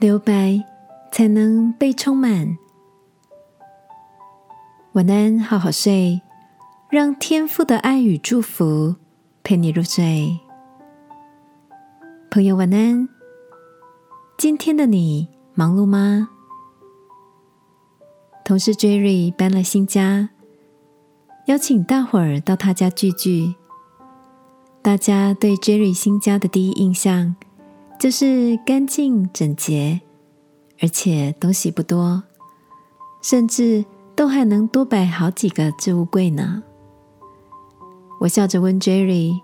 留白才能被充满。晚安，好好睡，让天父的爱与祝福陪你入睡。朋友，晚安。今天的你忙碌吗？同事 Jerry 搬了新家，邀请大伙儿到他家聚聚。大家对 Jerry 新家的第一印象就是干净整洁，而且东西不多，甚至都还能多摆好几个置物柜呢。我笑着问 Jerry：“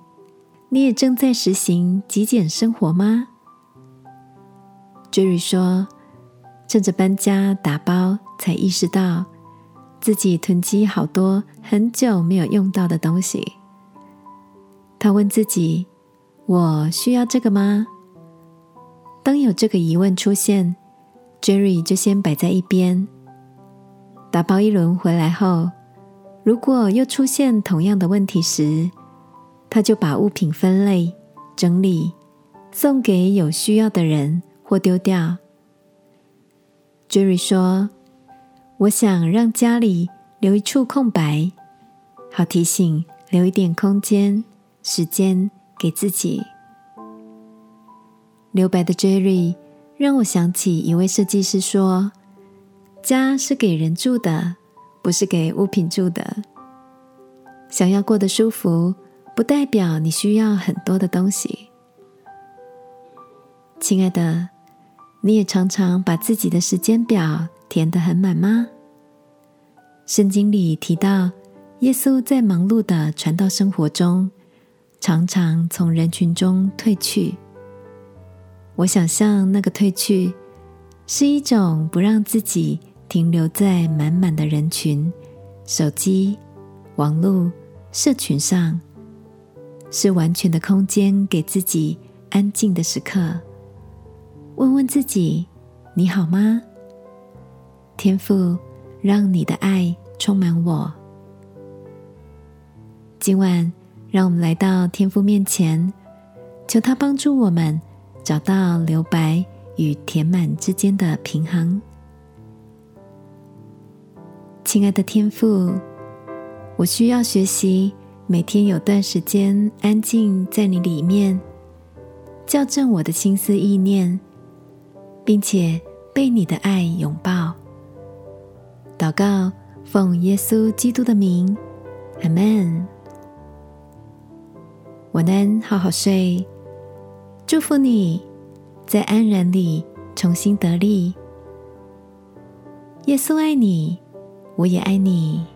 你也正在实行极简生活吗？”Jerry 说。趁着搬家打包，才意识到自己囤积好多很久没有用到的东西。他问自己：“我需要这个吗？”当有这个疑问出现，Jerry 就先摆在一边。打包一轮回来后，如果又出现同样的问题时，他就把物品分类、整理，送给有需要的人或丢掉。Jerry 说：“我想让家里留一处空白，好提醒留一点空间、时间给自己。”留白的 Jerry 让我想起一位设计师说：“家是给人住的，不是给物品住的。想要过得舒服，不代表你需要很多的东西。”亲爱的。你也常常把自己的时间表填得很满吗？圣经里提到，耶稣在忙碌的传道生活中，常常从人群中退去。我想象那个褪去，是一种不让自己停留在满满的人群、手机、网络、社群上，是完全的空间，给自己安静的时刻。问问自己，你好吗？天父，让你的爱充满我。今晚，让我们来到天父面前，求他帮助我们找到留白与填满之间的平衡。亲爱的天父，我需要学习每天有段时间安静在你里面，校正我的心思意念。并且被你的爱拥抱。祷告，奉耶稣基督的名，阿门。晚安，好好睡。祝福你在安然里重新得力。耶稣爱你，我也爱你。